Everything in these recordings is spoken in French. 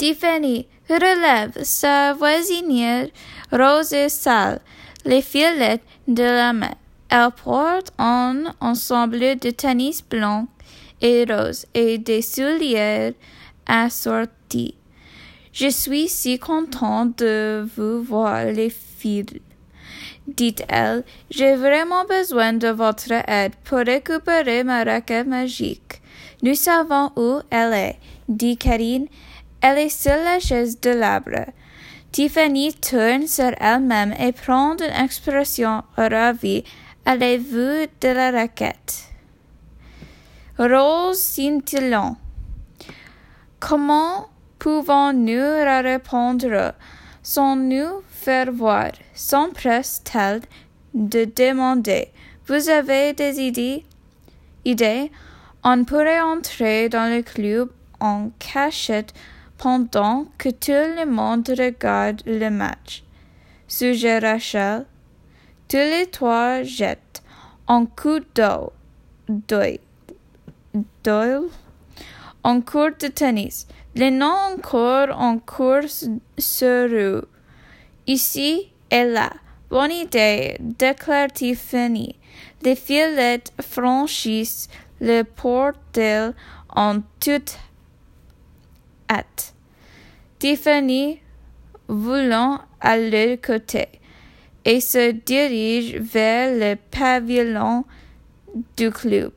Tiffany relève sa voisinière rose et sale, les fillettes de la main. Elle porte un ensemble de tennis blanc et rose et des souliers assortis. Je suis si contente de vous voir, les filles, dit-elle. J'ai vraiment besoin de votre aide pour récupérer ma raquette magique. Nous savons où elle est, dit Karine. Elle est sur la chaise de l'arbre. Tiffany tourne sur elle-même et prend une expression ravie à la vue de la raquette? Rose scintillant. Comment pouvons-nous répondre? Sans nous faire voir? s'empresse-t-elle de demander. Vous avez des idées? Idées? On pourrait entrer dans le club en cachette pendant que tout le monde regarde le match. Suggère Rachel. Tous les trois jettent un coup d'œil, en cours de tennis. Les noms encore en course sur rue. Ici et là. Bonne idée, déclare Tiffany. Les fillettes franchissent le portail en toute hâte. Tiffany voulant leur côté et se dirige vers le pavillon du club.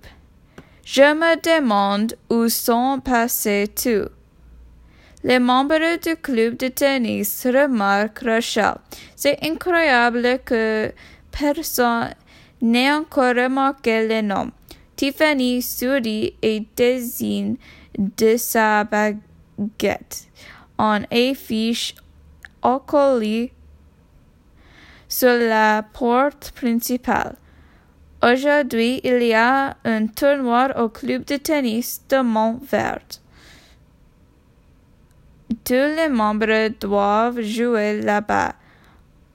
Je me demande où sont passés tous. Les membres du club de tennis remarquent Rachel. C'est incroyable que personne n'ait encore remarqué le nom. Tiffany sourit et désigne de sa baguette en affiche accolée sur la porte principale. Aujourd'hui, il y a un tournoi au club de tennis de Montvert. Tous les membres doivent jouer là-bas.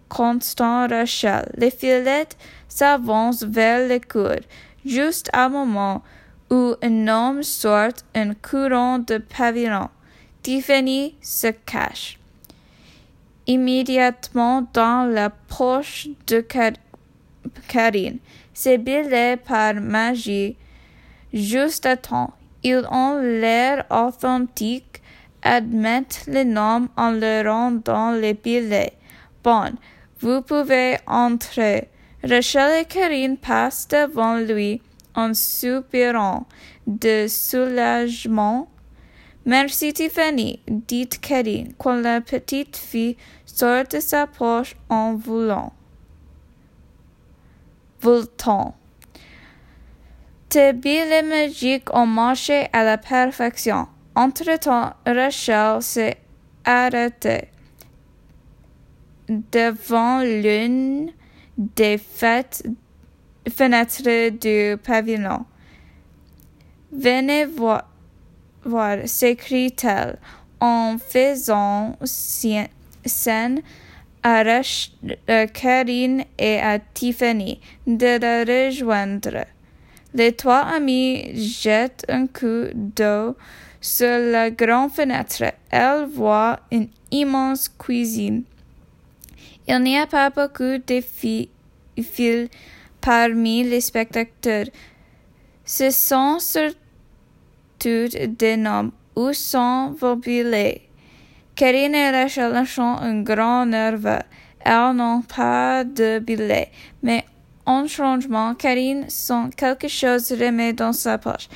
Constant Rachel. Les fillettes s'avancent vers le cours, juste au moment où un homme sort un courant de pavillon. Tiffany se cache immédiatement dans la poche de Karine. Ses billets par magie, juste à temps. Ils ont l'air authentiques admettent le nom en le rendant les billets. Bon, vous pouvez entrer. Rachel et Karine passent devant lui en soupirant de soulagement. Merci Tiffany, dit Karine, quand la petite fille sort de sa poche en voulant. Voltant. Tes billets magiques ont marché à la perfection. Entre-temps, Rachel s'est arrêtée devant l'une des fenêtres du pavillon. Venez voir, voir s'écrie-t-elle en faisant scène à Karine et à Tiffany de la rejoindre. Les trois amis jettent un coup d'eau sur la grande fenêtre, elle voit une immense cuisine. Il n'y a pas beaucoup de fils parmi les spectateurs. Ce sont des noms où sont vos billets. Karine et Rachel sont un grand nerveux. Elles n'ont pas de billets, mais en changement, Karine sent quelque chose remet dans sa poche.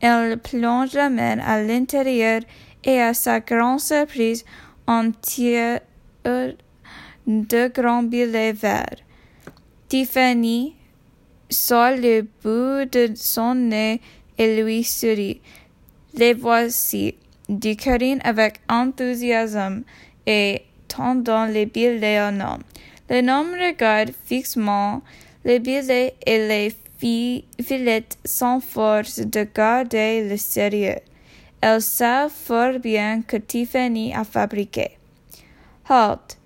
Elle plonge la main à l'intérieur et à sa grande surprise, en tire deux grands billets verts. Tiffany sort le bout de son nez et lui sourit. Les voici, dit Karine avec enthousiasme et tendant les billets au homme. L'homme regarde fixement les billets et les Villette sans force de garder le sérieux. Elles savent fort bien que Tiffany a fabriqué. Halt!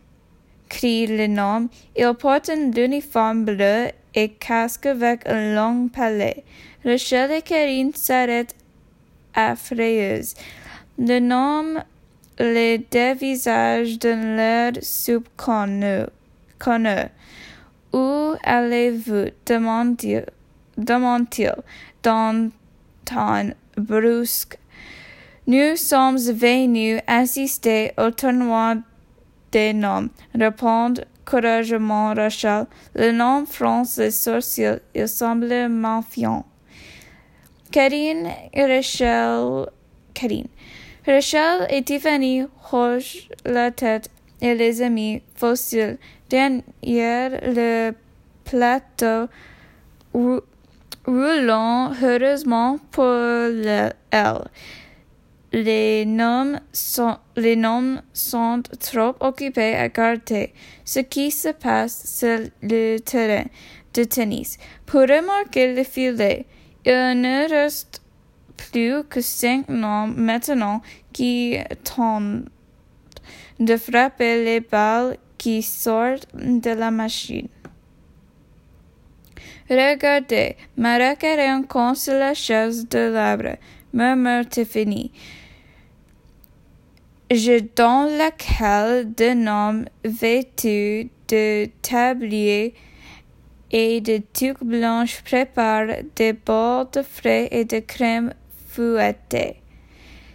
crie le nom. Il porte un uniforme bleu et casque avec un long palais. Rachel et Karine s'arrêtent affreuses. Le nom les deux visages de l'air subconnu. Où allez-vous? demande-t-il d'un ton brusque. Nous sommes venus assister au tournoi des noms, répond courageusement Rachel. Le nom fronce les sourcils, il semble méfiant. Karine Rachel, Karine. Rachel et Tiffany hochent la tête et les amis fossiles derrière le plateau roulant heureusement pour elle. Les noms, sont, les noms sont trop occupés à garder ce qui se passe sur le terrain de tennis. Pour remarquer le filet, il ne reste plus que cinq noms maintenant qui tentent de frapper les balles qui sortent de la machine. Regardez, Marek rencontre sur la chaise de l'arbre, murmure Tiffany. Je donne laquelle d'un homme vêtu de tablier et de tuque blanche prépare des bols de frais et de crème fouettée.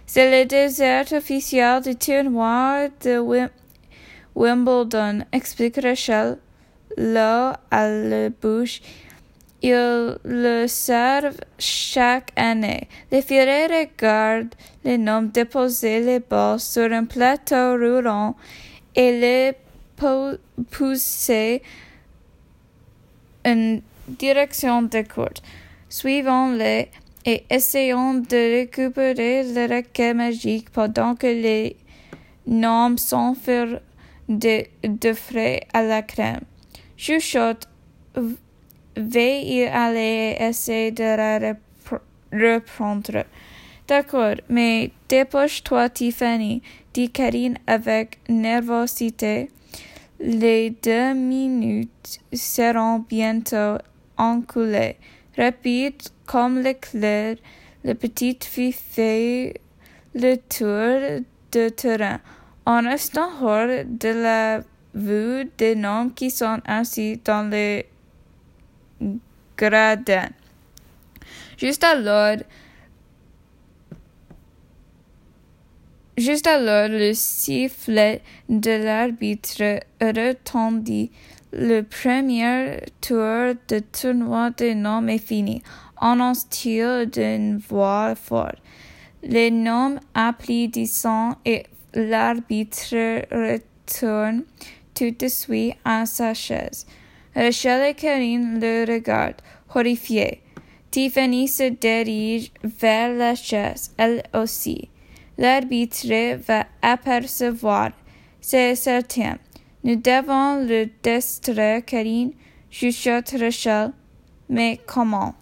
C'est le désert officiel du tournoi de Wimbledon, explique Rachel, l'eau à la bouche ils le servent chaque année. Les filles regardent les noms déposer les balles sur un plateau roulant et les pousser en direction des courtes. Suivons-les et essayons de récupérer le raquet magique pendant que les noms sont de, de frais à la crème. Chuchote vais y aller essayer de la reprendre. D'accord, mais dépêche-toi, Tiffany, dit Karine avec nervosité. Les deux minutes seront bientôt encoulées. Rapide comme l'éclair, la petite fille fait le tour de terrain en restant hors de la vue des hommes qui sont assis dans les gradin. Juste alors, Juste alors, le sifflet de l'arbitre retendit. Le premier tour de tournoi de noms est fini, annonce-t-il d'une voix forte. Les noms applaudissant et l'arbitre retourne tout de suite à sa chaise. Rachel et Karine le regardent, horrifiées. Tiffany se dirige vers la chaise, elle aussi. L'arbitre va apercevoir, c'est certain. Nous devons le distraire, Karine, chuchote Rachel. Mais comment?